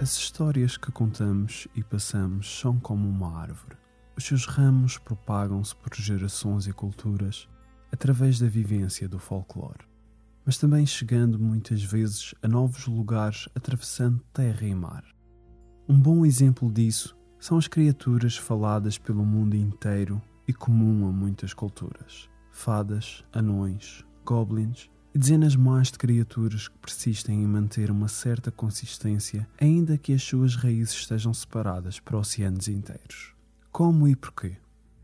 As histórias que contamos e passamos são como uma árvore. Os seus ramos propagam-se por gerações e culturas através da vivência do folclore, mas também chegando muitas vezes a novos lugares atravessando terra e mar. Um bom exemplo disso são as criaturas faladas pelo mundo inteiro e comum a muitas culturas: fadas, anões, goblins e dezenas mais de criaturas que persistem em manter uma certa consistência, ainda que as suas raízes estejam separadas para oceanos inteiros. Como e porquê?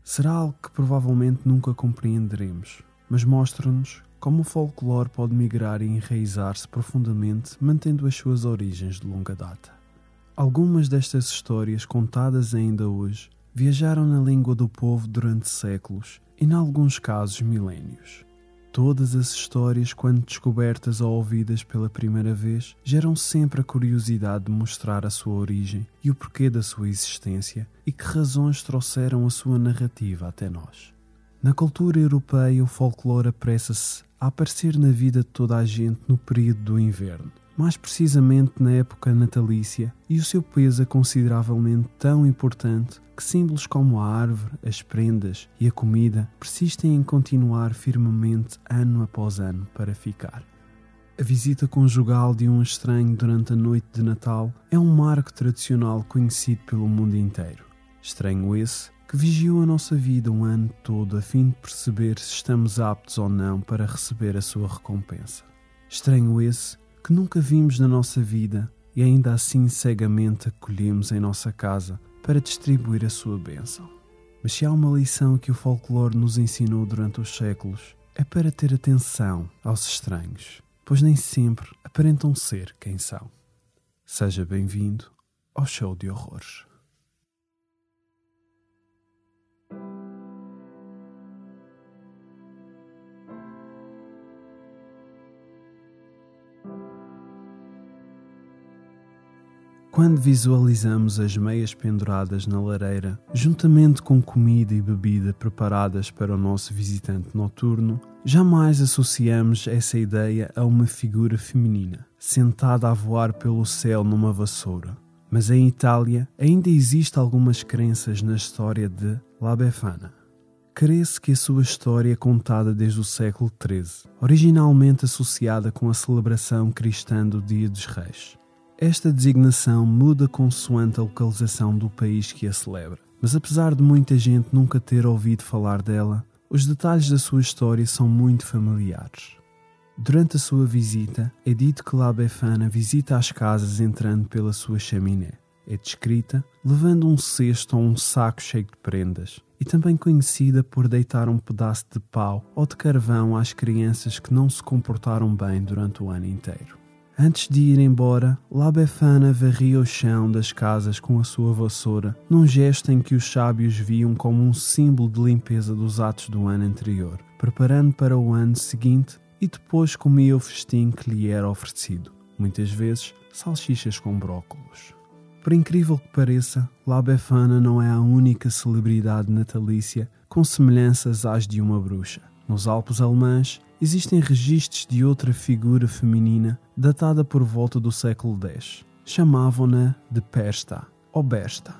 Será algo que provavelmente nunca compreenderemos, mas mostra-nos como o folclore pode migrar e enraizar-se profundamente, mantendo as suas origens de longa data. Algumas destas histórias, contadas ainda hoje, viajaram na língua do povo durante séculos e, em alguns casos, milénios. Todas as histórias, quando descobertas ou ouvidas pela primeira vez, geram sempre a curiosidade de mostrar a sua origem e o porquê da sua existência e que razões trouxeram a sua narrativa até nós. Na cultura europeia, o folclore apressa-se a aparecer na vida de toda a gente no período do inverno mais precisamente na época natalícia, e o seu peso é consideravelmente tão importante que símbolos como a árvore, as prendas e a comida persistem em continuar firmemente ano após ano para ficar. A visita conjugal de um estranho durante a noite de Natal é um marco tradicional conhecido pelo mundo inteiro. Estranho esse que vigiou a nossa vida um ano todo a fim de perceber se estamos aptos ou não para receber a sua recompensa. Estranho esse que nunca vimos na nossa vida e ainda assim cegamente acolhemos em nossa casa para distribuir a sua bênção. Mas se há uma lição que o folclore nos ensinou durante os séculos, é para ter atenção aos estranhos, pois nem sempre aparentam ser quem são. Seja bem-vindo ao show de horrores. Quando visualizamos as meias penduradas na lareira, juntamente com comida e bebida preparadas para o nosso visitante noturno, jamais associamos essa ideia a uma figura feminina, sentada a voar pelo céu numa vassoura. Mas em Itália ainda existe algumas crenças na história de La Befana. Crê-se que a sua história é contada desde o século XIII, originalmente associada com a celebração cristã do Dia dos Reis. Esta designação muda consoante a localização do país que a celebra, mas apesar de muita gente nunca ter ouvido falar dela, os detalhes da sua história são muito familiares. Durante a sua visita, é dito que visita as casas entrando pela sua chaminé. É descrita levando um cesto ou um saco cheio de prendas, e também conhecida por deitar um pedaço de pau ou de carvão às crianças que não se comportaram bem durante o ano inteiro. Antes de ir embora, La Befana varria o chão das casas com a sua vassoura, num gesto em que os sábios viam como um símbolo de limpeza dos atos do ano anterior, preparando para o ano seguinte e depois comia o festim que lhe era oferecido, muitas vezes salsichas com brócolos. Por incrível que pareça, La Befana não é a única celebridade natalícia com semelhanças às de uma bruxa. Nos Alpes alemães existem registros de outra figura feminina datada por volta do século X. Chamavam-na de Persta ou Bersta.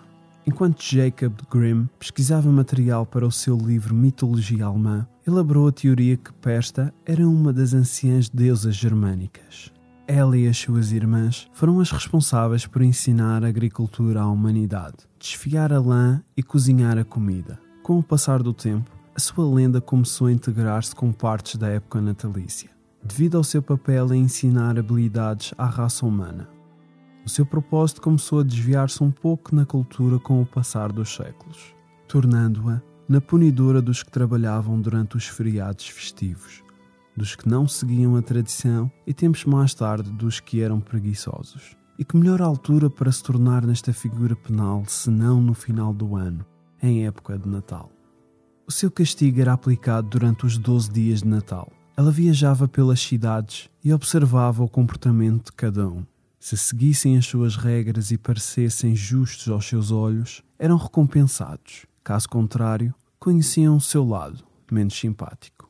Enquanto Jacob Grimm pesquisava material para o seu livro Mitologia Alemã, elaborou a teoria que Persta era uma das anciãs deusas germânicas. Ela e as suas irmãs foram as responsáveis por ensinar a agricultura à humanidade, desfiar a lã e cozinhar a comida. Com o passar do tempo, a sua lenda começou a integrar-se com partes da época natalícia, devido ao seu papel em ensinar habilidades à raça humana. O seu propósito começou a desviar-se um pouco na cultura com o passar dos séculos, tornando-a na punidora dos que trabalhavam durante os feriados festivos, dos que não seguiam a tradição e tempos mais tarde dos que eram preguiçosos. E que melhor altura para se tornar nesta figura penal senão no final do ano, em época de Natal. O seu castigo era aplicado durante os 12 dias de Natal. Ela viajava pelas cidades e observava o comportamento de cada um. Se seguissem as suas regras e parecessem justos aos seus olhos, eram recompensados. Caso contrário, conheciam o seu lado, menos simpático.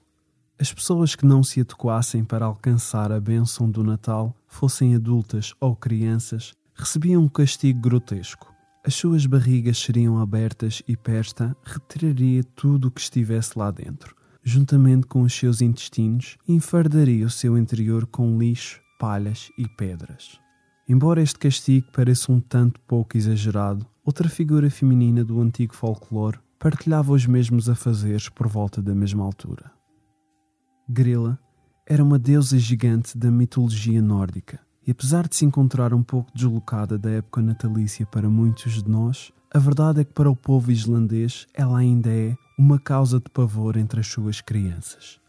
As pessoas que não se adequassem para alcançar a bênção do Natal, fossem adultas ou crianças, recebiam um castigo grotesco. As suas barrigas seriam abertas e Pesta retiraria tudo o que estivesse lá dentro, juntamente com os seus intestinos, e enfardaria o seu interior com lixo, palhas e pedras. Embora este castigo pareça um tanto pouco exagerado, outra figura feminina do antigo folclore partilhava os mesmos afazeres por volta da mesma altura. Grilla era uma deusa gigante da mitologia nórdica, e apesar de se encontrar um pouco deslocada da época natalícia para muitos de nós, a verdade é que para o povo islandês ela ainda é uma causa de pavor entre as suas crianças.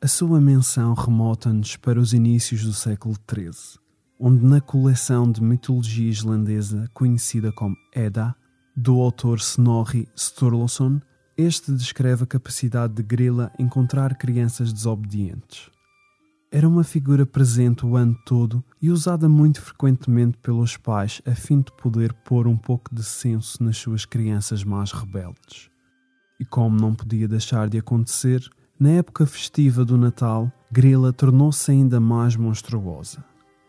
A sua menção remota-nos para os inícios do século XIII, onde na coleção de mitologia islandesa conhecida como Edda, do autor Snorri Sturluson, este descreve a capacidade de Grilla encontrar crianças desobedientes. Era uma figura presente o ano todo e usada muito frequentemente pelos pais a fim de poder pôr um pouco de senso nas suas crianças mais rebeldes. E como não podia deixar de acontecer, na época festiva do Natal, Grilla tornou-se ainda mais monstruosa.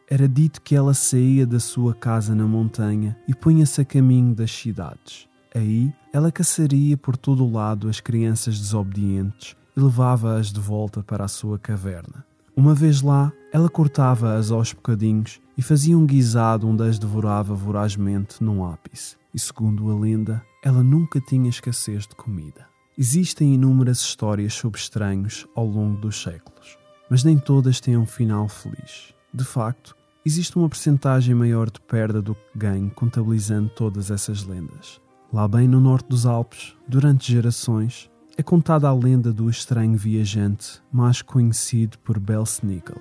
Era dito que ela saía da sua casa na montanha e punha-se a caminho das cidades. Aí, ela caçaria por todo o lado as crianças desobedientes e levava-as de volta para a sua caverna. Uma vez lá, ela cortava-as aos bocadinhos e fazia um guisado onde as devorava vorazmente num ápice. E segundo a lenda, ela nunca tinha escassez de comida. Existem inúmeras histórias sobre estranhos ao longo dos séculos, mas nem todas têm um final feliz. De facto, existe uma percentagem maior de perda do que ganho contabilizando todas essas lendas. Lá bem no norte dos Alpes, durante gerações, é contada a lenda do estranho viajante, mais conhecido por Belsnickel.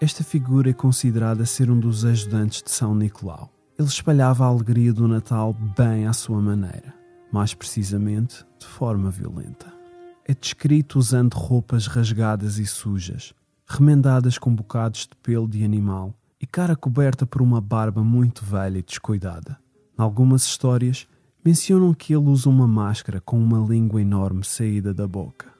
Esta figura é considerada ser um dos ajudantes de São Nicolau. Ele espalhava a alegria do Natal bem à sua maneira, mais precisamente de forma violenta. É descrito usando roupas rasgadas e sujas, remendadas com bocados de pelo de animal e cara coberta por uma barba muito velha e descuidada. Em algumas histórias, mencionam que ele usa uma máscara com uma língua enorme saída da boca.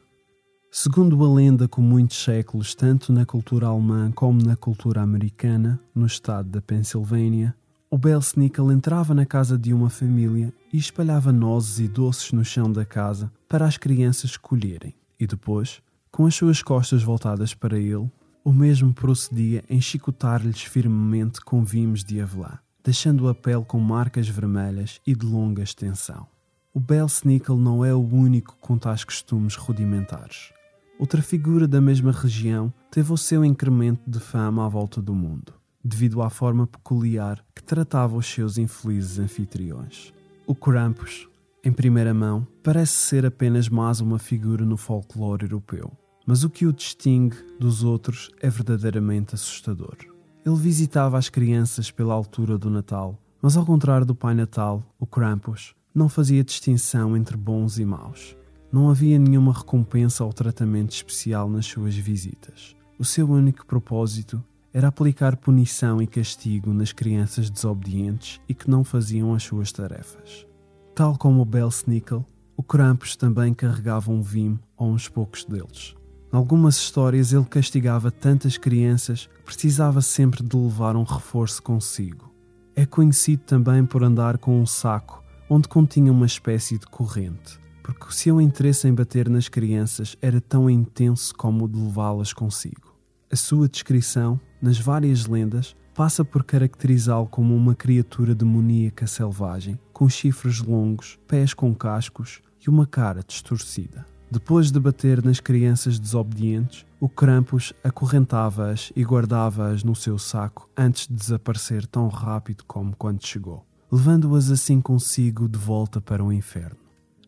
Segundo a lenda, com muitos séculos, tanto na cultura alemã como na cultura americana, no estado da Pensilvânia, o Belsnickel entrava na casa de uma família e espalhava nozes e doces no chão da casa para as crianças colherem, e depois com as suas costas voltadas para ele, o mesmo procedia em chicotar-lhes firmemente com vimos de avelã, deixando a pele com marcas vermelhas e de longa extensão. O Belsnickel não é o único com tais costumes rudimentares. Outra figura da mesma região teve o seu incremento de fama à volta do mundo, devido à forma peculiar que tratava os seus infelizes anfitriões. O Krampus, em primeira mão, parece ser apenas mais uma figura no folclore europeu mas o que o distingue dos outros é verdadeiramente assustador. Ele visitava as crianças pela altura do Natal, mas ao contrário do Pai Natal, o Krampus não fazia distinção entre bons e maus. Não havia nenhuma recompensa ou tratamento especial nas suas visitas. O seu único propósito era aplicar punição e castigo nas crianças desobedientes e que não faziam as suas tarefas. Tal como o Belsnickel, o Krampus também carregava um vime a uns poucos deles. Em algumas histórias ele castigava tantas crianças que precisava sempre de levar um reforço consigo. É conhecido também por andar com um saco onde continha uma espécie de corrente, porque o seu interesse em bater nas crianças era tão intenso como o de levá-las consigo. A sua descrição, nas várias lendas, passa por caracterizá-lo como uma criatura demoníaca selvagem, com chifres longos, pés com cascos e uma cara distorcida. Depois de bater nas crianças desobedientes, o Krampus acorrentava-as e guardava-as no seu saco antes de desaparecer tão rápido como quando chegou, levando-as assim consigo de volta para o inferno.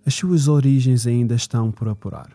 As suas origens ainda estão por apurar,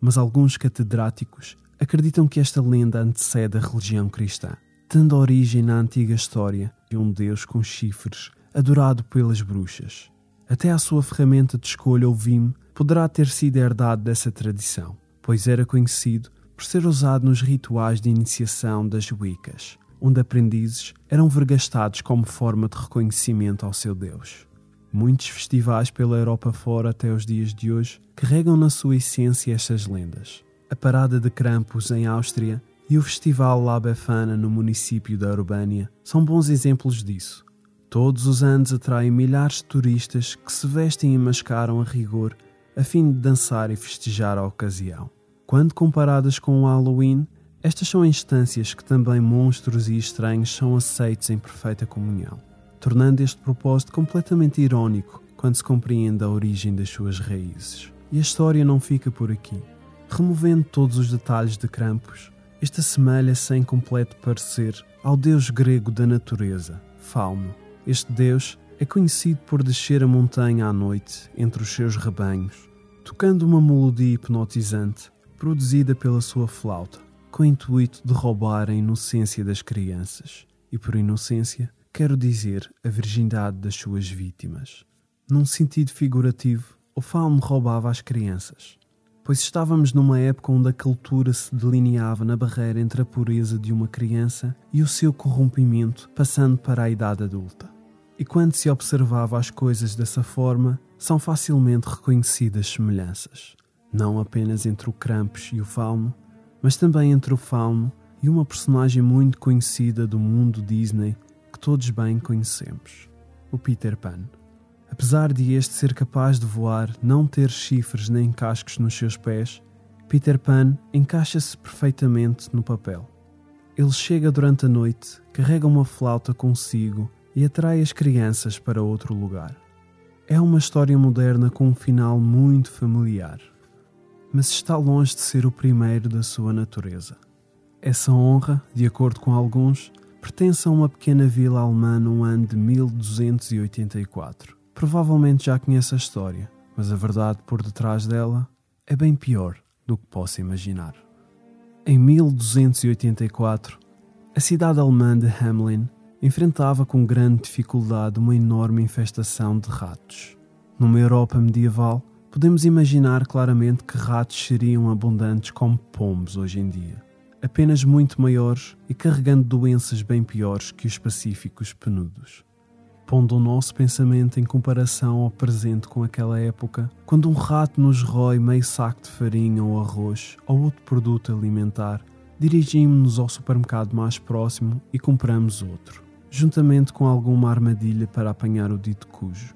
mas alguns catedráticos acreditam que esta lenda antecede a religião cristã, tendo origem na antiga história de um deus com chifres adorado pelas bruxas. Até à sua ferramenta de escolha, o vime, poderá ter sido herdado dessa tradição, pois era conhecido por ser usado nos rituais de iniciação das Wiccas, onde aprendizes eram vergastados como forma de reconhecimento ao seu Deus. Muitos festivais pela Europa fora até os dias de hoje carregam na sua essência estas lendas. A parada de Krampus em Áustria e o Festival La Befana no município da Urbânia são bons exemplos disso. Todos os anos atraem milhares de turistas que se vestem e mascaram a rigor a fim de dançar e festejar a ocasião. Quando comparadas com o Halloween, estas são instâncias que também monstros e estranhos são aceitos em perfeita comunhão, tornando este propósito completamente irónico quando se compreende a origem das suas raízes. E a história não fica por aqui. Removendo todos os detalhes de Krampus, este assemelha-se em completo parecer ao deus grego da natureza, Fauno. Este deus é conhecido por descer a montanha à noite entre os seus rebanhos, tocando uma melodia hipnotizante produzida pela sua flauta, com o intuito de roubar a inocência das crianças. E por inocência, quero dizer a virgindade das suas vítimas. Num sentido figurativo, o fauno roubava as crianças, pois estávamos numa época onde a cultura se delineava na barreira entre a pureza de uma criança e o seu corrompimento passando para a idade adulta. E quando se observava as coisas dessa forma, são facilmente reconhecidas semelhanças, não apenas entre o Krampus e o Fauno, mas também entre o Fauno e uma personagem muito conhecida do mundo Disney que todos bem conhecemos, o Peter Pan. Apesar de este ser capaz de voar, não ter chifres nem cascos nos seus pés, Peter Pan encaixa-se perfeitamente no papel. Ele chega durante a noite, carrega uma flauta consigo e atrai as crianças para outro lugar. É uma história moderna com um final muito familiar, mas está longe de ser o primeiro da sua natureza. Essa honra, de acordo com alguns, pertence a uma pequena vila alemã no ano de 1284 Provavelmente já conhece a história, mas a verdade por detrás dela é bem pior do que possa imaginar. Em 1284, a cidade alemã de Hamelin enfrentava com grande dificuldade uma enorme infestação de ratos. Numa Europa medieval, podemos imaginar claramente que ratos seriam abundantes como pombos hoje em dia, apenas muito maiores e carregando doenças bem piores que os pacíficos penudos pondo o nosso pensamento em comparação ao presente com aquela época, quando um rato nos rói meio saco de farinha ou arroz ou outro produto alimentar, dirigimos-nos ao supermercado mais próximo e compramos outro, juntamente com alguma armadilha para apanhar o dito cujo.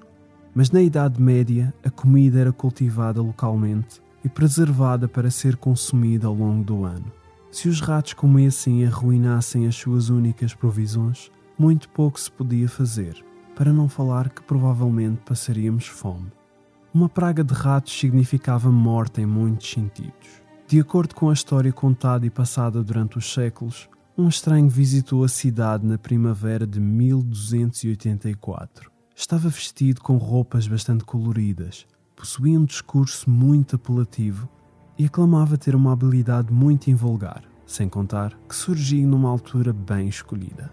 Mas na Idade Média, a comida era cultivada localmente e preservada para ser consumida ao longo do ano. Se os ratos comessem e arruinassem as suas únicas provisões, muito pouco se podia fazer para não falar que provavelmente passaríamos fome. Uma praga de ratos significava morte em muitos sentidos. De acordo com a história contada e passada durante os séculos, um estranho visitou a cidade na primavera de 1284. Estava vestido com roupas bastante coloridas, possuía um discurso muito apelativo e aclamava ter uma habilidade muito invulgar, sem contar que surgia numa altura bem escolhida.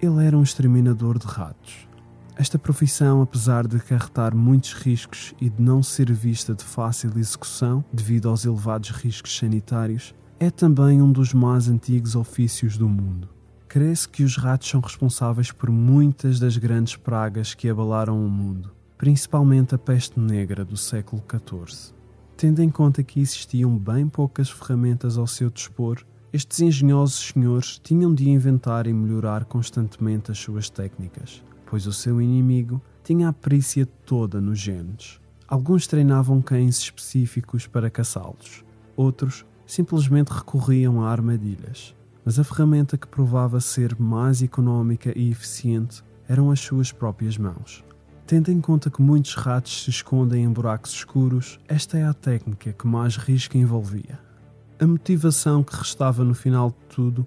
Ele era um exterminador de ratos esta profissão, apesar de acarretar muitos riscos e de não ser vista de fácil execução devido aos elevados riscos sanitários, é também um dos mais antigos ofícios do mundo. Crê-se que os ratos são responsáveis por muitas das grandes pragas que abalaram o mundo, principalmente a peste negra do século XIV. Tendo em conta que existiam bem poucas ferramentas ao seu dispor, estes engenhosos senhores tinham de inventar e melhorar constantemente as suas técnicas pois o seu inimigo tinha a perícia toda nos genes. Alguns treinavam cães específicos para caçá-los, outros simplesmente recorriam a armadilhas. Mas a ferramenta que provava ser mais económica e eficiente eram as suas próprias mãos. Tendo em conta que muitos ratos se escondem em buracos escuros, esta é a técnica que mais risco envolvia. A motivação que restava no final de tudo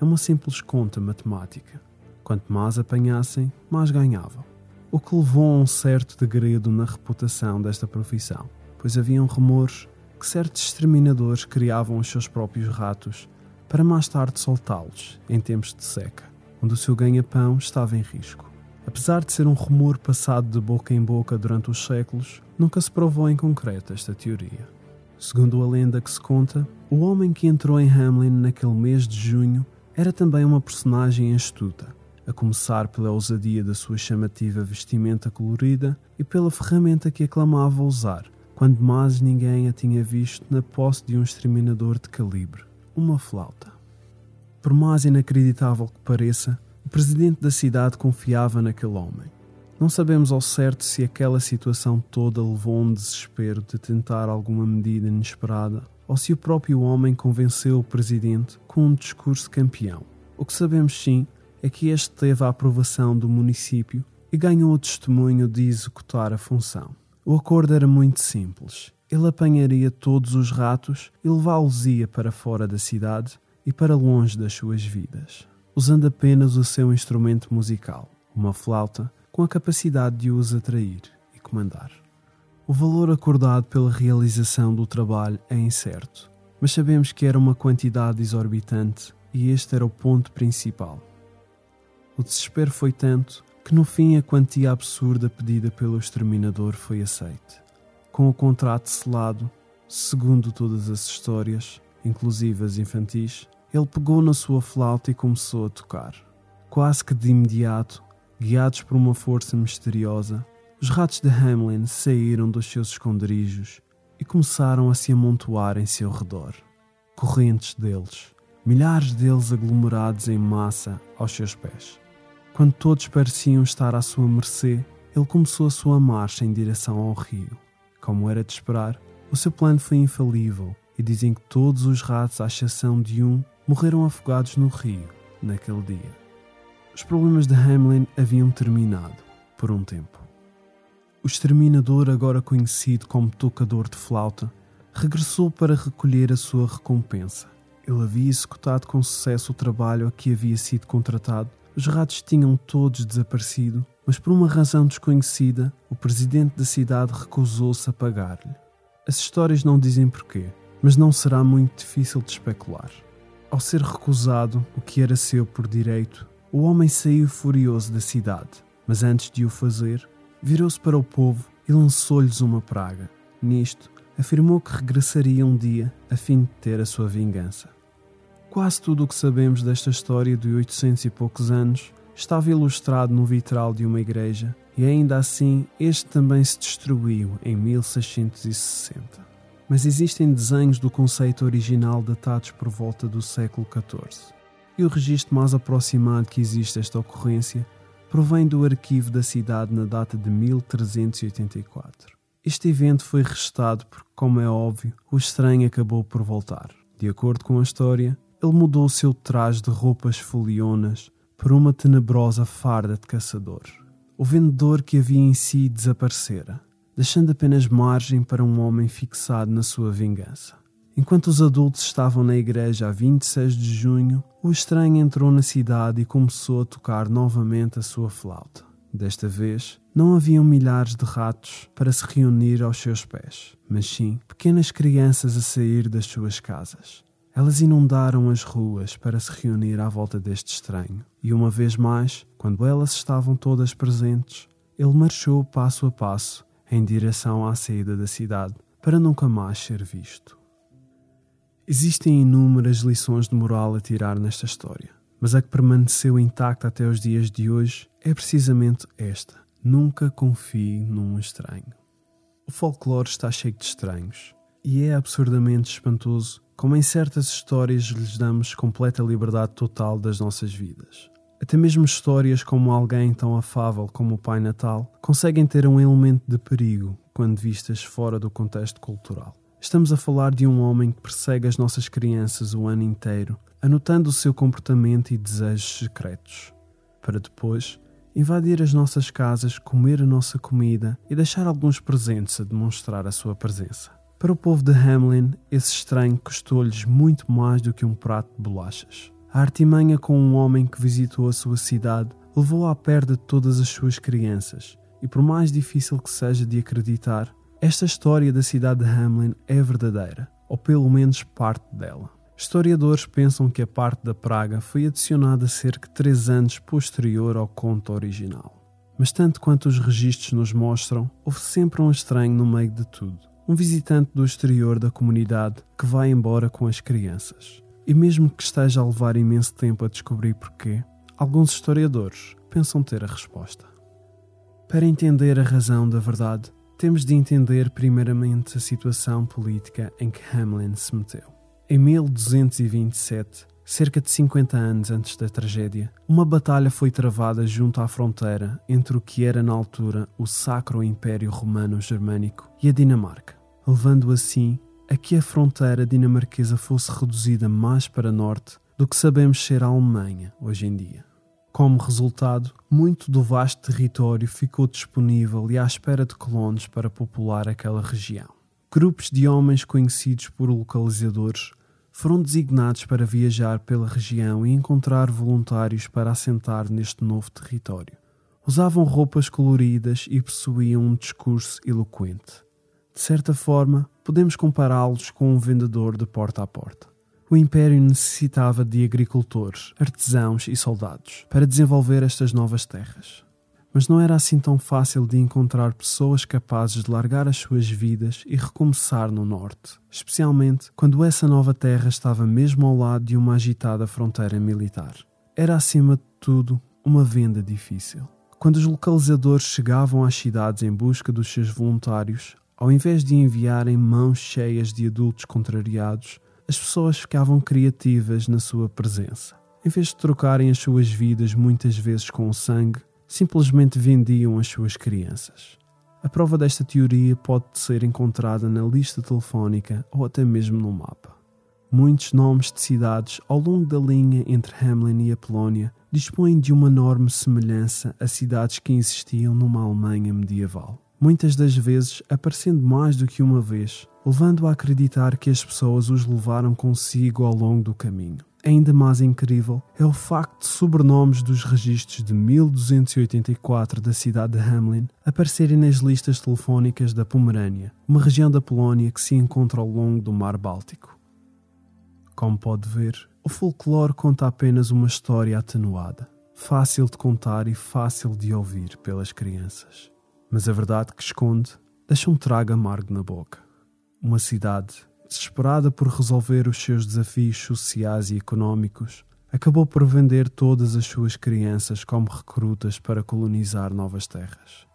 é uma simples conta matemática. Quanto mais apanhassem, mais ganhavam. O que levou a um certo degredo na reputação desta profissão, pois haviam rumores que certos exterminadores criavam os seus próprios ratos para mais tarde soltá-los em tempos de seca, onde o seu ganha-pão estava em risco. Apesar de ser um rumor passado de boca em boca durante os séculos, nunca se provou em concreto esta teoria. Segundo a lenda que se conta, o homem que entrou em Hamlin naquele mês de junho era também uma personagem astuta, a começar pela ousadia da sua chamativa vestimenta colorida e pela ferramenta que aclamava usar, quando mais ninguém a tinha visto na posse de um exterminador de calibre, uma flauta. Por mais inacreditável que pareça, o presidente da cidade confiava naquele homem. Não sabemos ao certo se aquela situação toda levou a um desespero de tentar alguma medida inesperada ou se o próprio homem convenceu o presidente com um discurso campeão. O que sabemos sim é que este teve a aprovação do município e ganhou o testemunho de executar a função. O acordo era muito simples. Ele apanharia todos os ratos e levá-los-ia para fora da cidade e para longe das suas vidas, usando apenas o seu instrumento musical, uma flauta, com a capacidade de os atrair e comandar. O valor acordado pela realização do trabalho é incerto, mas sabemos que era uma quantidade exorbitante e este era o ponto principal. O desespero foi tanto que no fim a quantia absurda pedida pelo exterminador foi aceite. Com o contrato selado, segundo todas as histórias, inclusive as infantis, ele pegou na sua flauta e começou a tocar. Quase que de imediato, guiados por uma força misteriosa, os ratos de Hamlin saíram dos seus esconderijos e começaram a se amontoar em seu redor. Correntes deles, milhares deles aglomerados em massa aos seus pés. Quando todos pareciam estar à sua mercê, ele começou a sua marcha em direção ao rio. Como era de esperar, o seu plano foi infalível e dizem que todos os ratos, à exceção de um, morreram afogados no rio naquele dia. Os problemas de Hamlin haviam terminado por um tempo. O exterminador, agora conhecido como tocador de flauta, regressou para recolher a sua recompensa. Ele havia executado com sucesso o trabalho a que havia sido contratado. Os ratos tinham todos desaparecido, mas por uma razão desconhecida, o presidente da cidade recusou-se a pagar-lhe. As histórias não dizem porquê, mas não será muito difícil de especular. Ao ser recusado o que era seu por direito, o homem saiu furioso da cidade, mas antes de o fazer, virou-se para o povo e lançou-lhes uma praga. Nisto, afirmou que regressaria um dia a fim de ter a sua vingança. Quase tudo o que sabemos desta história de 800 e poucos anos estava ilustrado no vitral de uma igreja e ainda assim este também se destruiu em 1660. Mas existem desenhos do conceito original datados por volta do século XIV. E o registro mais aproximado que existe desta ocorrência provém do arquivo da cidade na data de 1384. Este evento foi registado porque, como é óbvio, o estranho acabou por voltar. De acordo com a história, ele mudou o seu traje de roupas folionas por uma tenebrosa farda de caçador. O vendedor que havia em si desaparecera, deixando apenas margem para um homem fixado na sua vingança. Enquanto os adultos estavam na igreja a 26 de junho, o estranho entrou na cidade e começou a tocar novamente a sua flauta. Desta vez, não haviam milhares de ratos para se reunir aos seus pés, mas sim pequenas crianças a sair das suas casas. Elas inundaram as ruas para se reunir à volta deste estranho, e uma vez mais, quando elas estavam todas presentes, ele marchou passo a passo em direção à saída da cidade para nunca mais ser visto. Existem inúmeras lições de moral a tirar nesta história, mas a que permaneceu intacta até os dias de hoje é precisamente esta: nunca confie num estranho. O folclore está cheio de estranhos e é absurdamente espantoso como em certas histórias lhes damos completa liberdade total das nossas vidas. Até mesmo histórias como alguém tão afável como o Pai Natal conseguem ter um elemento de perigo quando vistas fora do contexto cultural. Estamos a falar de um homem que persegue as nossas crianças o ano inteiro, anotando o seu comportamento e desejos secretos, para depois invadir as nossas casas, comer a nossa comida e deixar alguns presentes a demonstrar a sua presença. Para o povo de Hamlin, esse estranho custou-lhes muito mais do que um prato de bolachas. A artimanha com um homem que visitou a sua cidade levou à perda de todas as suas crianças, e por mais difícil que seja de acreditar, esta história da cidade de Hamlin é verdadeira, ou pelo menos parte dela. Historiadores pensam que a parte da praga foi adicionada cerca de três anos posterior ao conto original. Mas, tanto quanto os registros nos mostram, houve sempre um estranho no meio de tudo. Um visitante do exterior da comunidade que vai embora com as crianças. E mesmo que esteja a levar imenso tempo a descobrir porquê, alguns historiadores pensam ter a resposta. Para entender a razão da verdade, temos de entender primeiramente a situação política em que Hamlin se meteu. Em 1227, cerca de 50 anos antes da tragédia, uma batalha foi travada junto à fronteira entre o que era na altura o Sacro Império Romano Germânico e a Dinamarca, levando assim a que a fronteira dinamarquesa fosse reduzida mais para norte do que sabemos ser a Alemanha hoje em dia. Como resultado, muito do vasto território ficou disponível e à espera de colonos para popular aquela região. Grupos de homens conhecidos por localizadores foram designados para viajar pela região e encontrar voluntários para assentar neste novo território. Usavam roupas coloridas e possuíam um discurso eloquente. De certa forma, podemos compará-los com um vendedor de porta a porta. O Império necessitava de agricultores, artesãos e soldados para desenvolver estas novas terras mas não era assim tão fácil de encontrar pessoas capazes de largar as suas vidas e recomeçar no norte, especialmente quando essa nova terra estava mesmo ao lado de uma agitada fronteira militar. Era, acima de tudo, uma venda difícil. Quando os localizadores chegavam às cidades em busca dos seus voluntários, ao invés de enviarem mãos cheias de adultos contrariados, as pessoas ficavam criativas na sua presença. Em vez de trocarem as suas vidas muitas vezes com o sangue, simplesmente vendiam as suas crianças. A prova desta teoria pode ser encontrada na lista telefónica ou até mesmo no mapa. Muitos nomes de cidades ao longo da linha entre Hamlin e a Polónia dispõem de uma enorme semelhança a cidades que existiam numa Alemanha medieval. Muitas das vezes aparecendo mais do que uma vez, levando a acreditar que as pessoas os levaram consigo ao longo do caminho. Ainda mais incrível é o facto de sobrenomes dos registros de 1284 da cidade de Hamlin aparecerem nas listas telefónicas da Pomerânia, uma região da Polónia que se encontra ao longo do Mar Báltico. Como pode ver, o folclore conta apenas uma história atenuada, fácil de contar e fácil de ouvir pelas crianças. Mas a verdade que esconde deixa um trago amargo na boca. Uma cidade desesperada por resolver os seus desafios sociais e económicos, acabou por vender todas as suas crianças como recrutas para colonizar novas terras.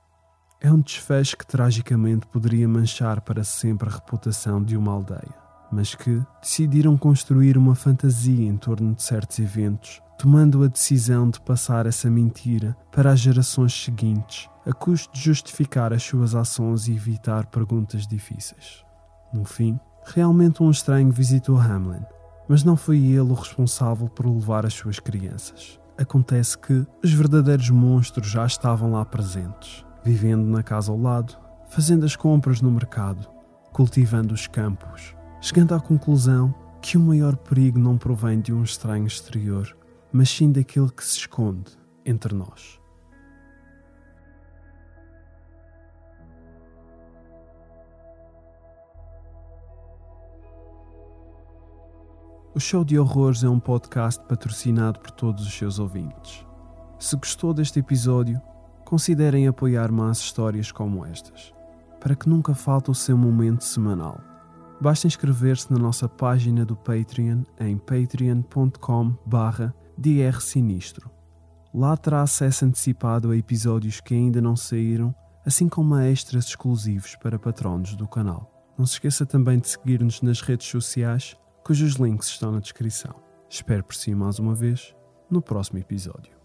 É um desfecho que tragicamente poderia manchar para sempre a reputação de uma aldeia, mas que decidiram construir uma fantasia em torno de certos eventos, tomando a decisão de passar essa mentira para as gerações seguintes, a custo de justificar as suas ações e evitar perguntas difíceis. No fim, Realmente um estranho visitou Hamlin, mas não foi ele o responsável por levar as suas crianças. Acontece que os verdadeiros monstros já estavam lá presentes, vivendo na casa ao lado, fazendo as compras no mercado, cultivando os campos, chegando à conclusão que o maior perigo não provém de um estranho exterior, mas sim daquele que se esconde entre nós. O Show de Horrores é um podcast patrocinado por todos os seus ouvintes. Se gostou deste episódio, considerem apoiar mais histórias como estas, para que nunca falte o seu momento semanal. Basta inscrever-se na nossa página do Patreon em patreon.com drsinistro. Lá terá acesso antecipado a episódios que ainda não saíram, assim como a extras exclusivos para patronos do canal. Não se esqueça também de seguir-nos nas redes sociais cujos links estão na descrição. Espero por si mais uma vez no próximo episódio.